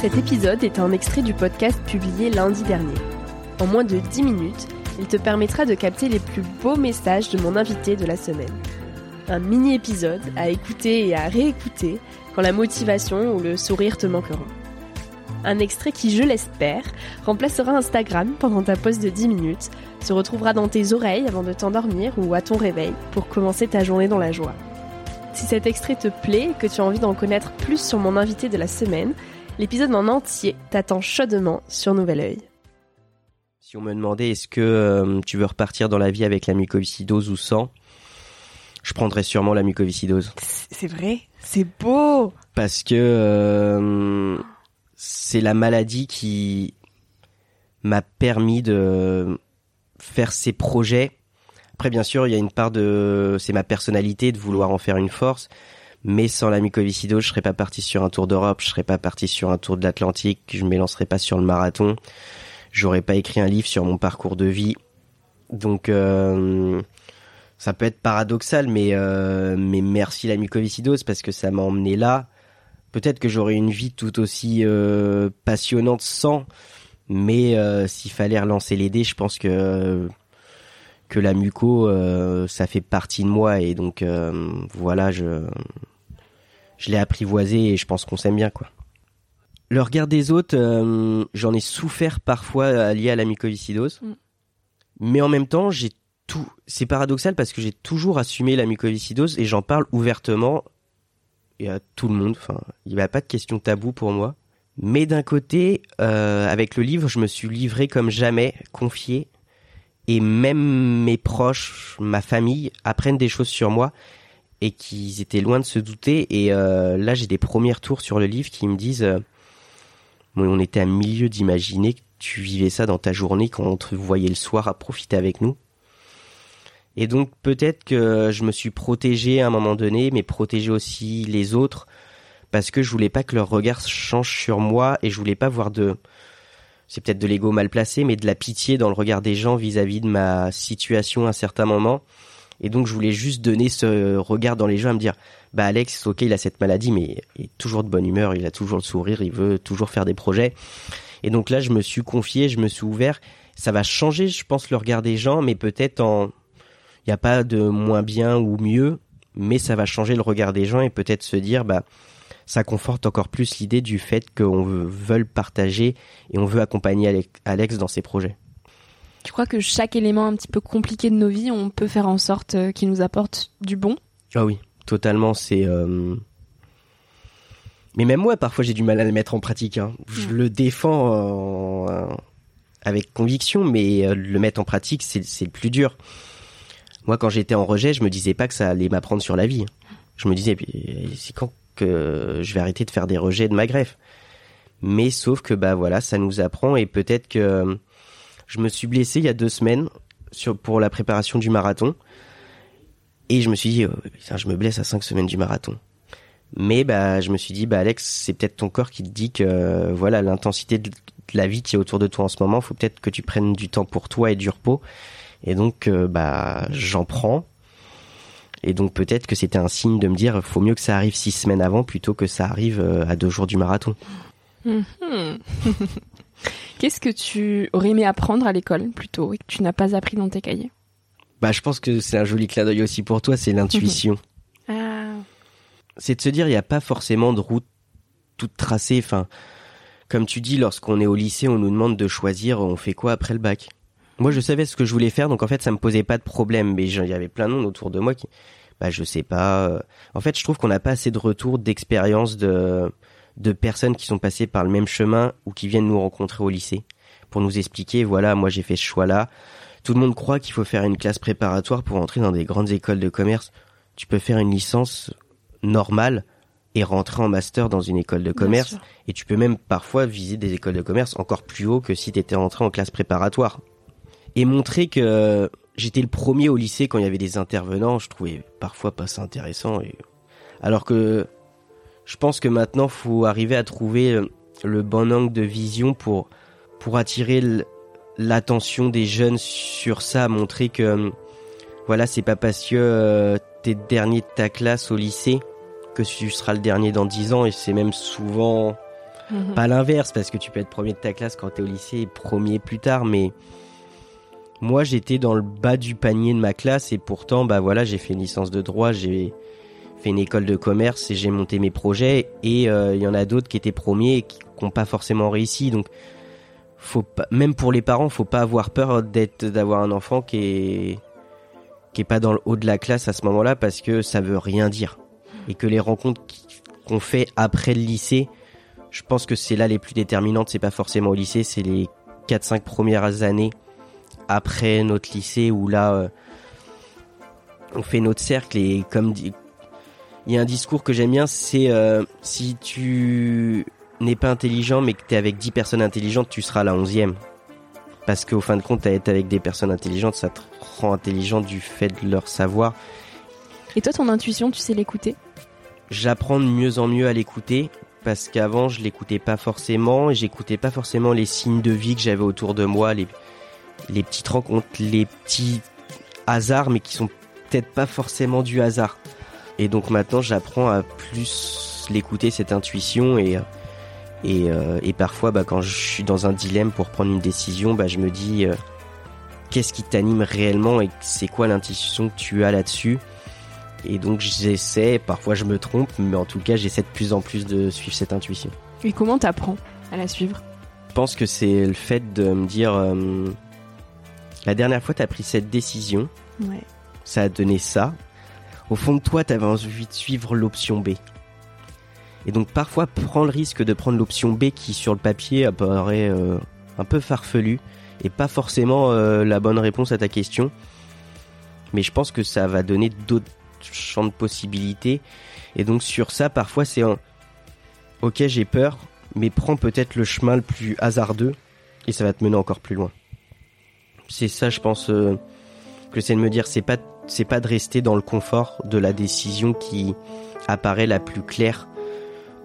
Cet épisode est un extrait du podcast publié lundi dernier. En moins de 10 minutes, il te permettra de capter les plus beaux messages de mon invité de la semaine. Un mini-épisode à écouter et à réécouter quand la motivation ou le sourire te manqueront. Un extrait qui, je l'espère, remplacera Instagram pendant ta pause de 10 minutes, se retrouvera dans tes oreilles avant de t'endormir ou à ton réveil pour commencer ta journée dans la joie. Si cet extrait te plaît et que tu as envie d'en connaître plus sur mon invité de la semaine, L'épisode en entier t'attend chaudement sur Nouvel Oeil. Si on me demandait est-ce que euh, tu veux repartir dans la vie avec la mucoviscidose ou sans, je prendrais sûrement la mucoviscidose. C'est vrai, c'est beau. Parce que euh, c'est la maladie qui m'a permis de faire ces projets. Après, bien sûr, il y a une part de, c'est ma personnalité de vouloir en faire une force, mais sans la mucoviscidose, je serais pas parti sur un tour d'Europe, je serais pas parti sur un tour de l'Atlantique, je me lancerais pas sur le marathon, j'aurais pas écrit un livre sur mon parcours de vie. Donc euh, ça peut être paradoxal, mais euh, mais merci la mucoviscidose parce que ça m'a emmené là. Peut-être que j'aurais une vie tout aussi euh, passionnante sans, mais s'il fallait relancer les dés, je pense que que la muco, ça fait partie de moi et donc voilà, je je l'ai apprivoisé et je pense qu'on s'aime bien quoi. Le regard des autres, euh, j'en ai souffert parfois euh, lié à la mucoviscidose, mm. mais en même temps j'ai tout. C'est paradoxal parce que j'ai toujours assumé la mucoviscidose et j'en parle ouvertement et à tout le monde. Enfin, il n'y a pas de question tabou pour moi. Mais d'un côté, euh, avec le livre, je me suis livré comme jamais, confié, et même mes proches, ma famille apprennent des choses sur moi et qu'ils étaient loin de se douter. Et euh, là, j'ai des premiers retours sur le livre qui me disent, euh, on était à milieu d'imaginer que tu vivais ça dans ta journée quand on te voyait le soir à profiter avec nous. Et donc peut-être que je me suis protégé à un moment donné, mais protégé aussi les autres parce que je voulais pas que leur regard change sur moi et je voulais pas voir de c'est peut-être de l'ego mal placé mais de la pitié dans le regard des gens vis-à-vis -vis de ma situation à certains moments et donc je voulais juste donner ce regard dans les gens à me dire, bah Alex, ok, il a cette maladie, mais il est toujours de bonne humeur, il a toujours le sourire, il veut toujours faire des projets. Et donc là, je me suis confié, je me suis ouvert. Ça va changer, je pense, le regard des gens, mais peut-être en, il n'y a pas de moins bien ou mieux, mais ça va changer le regard des gens et peut-être se dire, bah, ça conforte encore plus l'idée du fait qu'on veut partager et on veut accompagner Alex dans ses projets. Tu crois que chaque élément un petit peu compliqué de nos vies, on peut faire en sorte euh, qu'il nous apporte du bon? Ah oui, totalement. C'est. Euh, mais même moi, parfois, j'ai du mal à le mettre en pratique. Hein. Je le défends avec conviction, mais euh, le mettre en pratique, c'est le plus dur. Moi, quand j'étais en rejet, je me disais pas que ça allait m'apprendre sur la vie. Je me disais, c'est quand que je vais arrêter de faire des rejets de ma greffe. Mais sauf que bah voilà, ça nous apprend et peut-être que euh, je me suis blessé il y a deux semaines sur pour la préparation du marathon et je me suis dit oh, je me blesse à cinq semaines du marathon. Mais bah je me suis dit bah Alex c'est peut-être ton corps qui te dit que euh, voilà l'intensité de la vie qui est autour de toi en ce moment, faut peut-être que tu prennes du temps pour toi et du repos. Et donc euh, bah j'en prends et donc peut-être que c'était un signe de me dire, faut mieux que ça arrive six semaines avant plutôt que ça arrive euh, à deux jours du marathon. Mhm. Qu'est-ce que tu aurais aimé apprendre à l'école plutôt et que tu n'as pas appris dans tes cahiers? Bah, je pense que c'est un joli clin d'œil aussi pour toi, c'est l'intuition. ah. C'est de se dire, il n'y a pas forcément de route toute tracée. Enfin, comme tu dis, lorsqu'on est au lycée, on nous demande de choisir, on fait quoi après le bac? Moi, je savais ce que je voulais faire, donc en fait, ça me posait pas de problème. Mais il y avait plein de monde autour de moi qui, bah, je sais pas. Euh. En fait, je trouve qu'on n'a pas assez de retours d'expérience de de personnes qui sont passées par le même chemin ou qui viennent nous rencontrer au lycée pour nous expliquer. Voilà, moi, j'ai fait ce choix-là. Tout le monde croit qu'il faut faire une classe préparatoire pour entrer dans des grandes écoles de commerce. Tu peux faire une licence normale et rentrer en master dans une école de commerce. Et tu peux même parfois viser des écoles de commerce encore plus haut que si tu étais rentré en classe préparatoire et montrer que j'étais le premier au lycée quand il y avait des intervenants, je trouvais parfois pas ça intéressant. Et... Alors que je pense que maintenant, faut arriver à trouver le bon angle de vision pour, pour attirer l'attention des jeunes sur ça, montrer que voilà, c'est pas parce que euh, t'es dernier de ta classe au lycée que tu seras le dernier dans 10 ans et c'est même souvent mhm. pas l'inverse parce que tu peux être premier de ta classe quand t'es au lycée et premier plus tard mais moi, j'étais dans le bas du panier de ma classe et pourtant, bah voilà, j'ai fait une licence de droit, j'ai fait une école de commerce et j'ai monté mes projets. Et euh, il y en a d'autres qui étaient premiers et qui n'ont pas forcément réussi. Donc, faut pas, même pour les parents, faut pas avoir peur d'être, d'avoir un enfant qui est qui est pas dans le haut de la classe à ce moment-là parce que ça veut rien dire. Et que les rencontres qu'on fait après le lycée, je pense que c'est là les plus déterminantes. C'est pas forcément au lycée, c'est les 4-5 premières années après notre lycée où là euh, on fait notre cercle et comme il y a un discours que j'aime bien c'est euh, si tu n'es pas intelligent mais que tu es avec 10 personnes intelligentes tu seras la onzième. Parce qu'au fin de compte être avec des personnes intelligentes ça te rend intelligent du fait de leur savoir. Et toi ton intuition tu sais l'écouter? J'apprends de mieux en mieux à l'écouter parce qu'avant je l'écoutais pas forcément et j'écoutais pas forcément les signes de vie que j'avais autour de moi les les petites rencontres, les petits hasards, mais qui sont peut-être pas forcément du hasard. Et donc maintenant, j'apprends à plus l'écouter, cette intuition, et, et, euh, et, parfois, bah, quand je suis dans un dilemme pour prendre une décision, bah, je me dis euh, qu'est-ce qui t'anime réellement et c'est quoi l'intuition que tu as là-dessus? Et donc j'essaie, parfois je me trompe, mais en tout cas j'essaie de plus en plus de suivre cette intuition. Et comment t'apprends à la suivre? Je pense que c'est le fait de me dire... Euh, la dernière fois, tu as pris cette décision. Ça a donné ça. Au fond de toi, tu avais envie de suivre l'option B. Et donc parfois, prends le risque de prendre l'option B qui, sur le papier, apparaît euh, un peu farfelu et pas forcément euh, la bonne réponse à ta question. Mais je pense que ça va donner d'autres champs de possibilités. Et donc sur ça, parfois, c'est un... Ok, j'ai peur, mais prends peut-être le chemin le plus hasardeux et ça va te mener encore plus loin c'est ça, je pense, euh, que c'est de me dire, c'est pas, c'est pas de rester dans le confort de la décision qui apparaît la plus claire,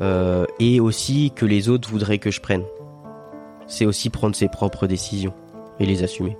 euh, et aussi que les autres voudraient que je prenne. C'est aussi prendre ses propres décisions et les assumer.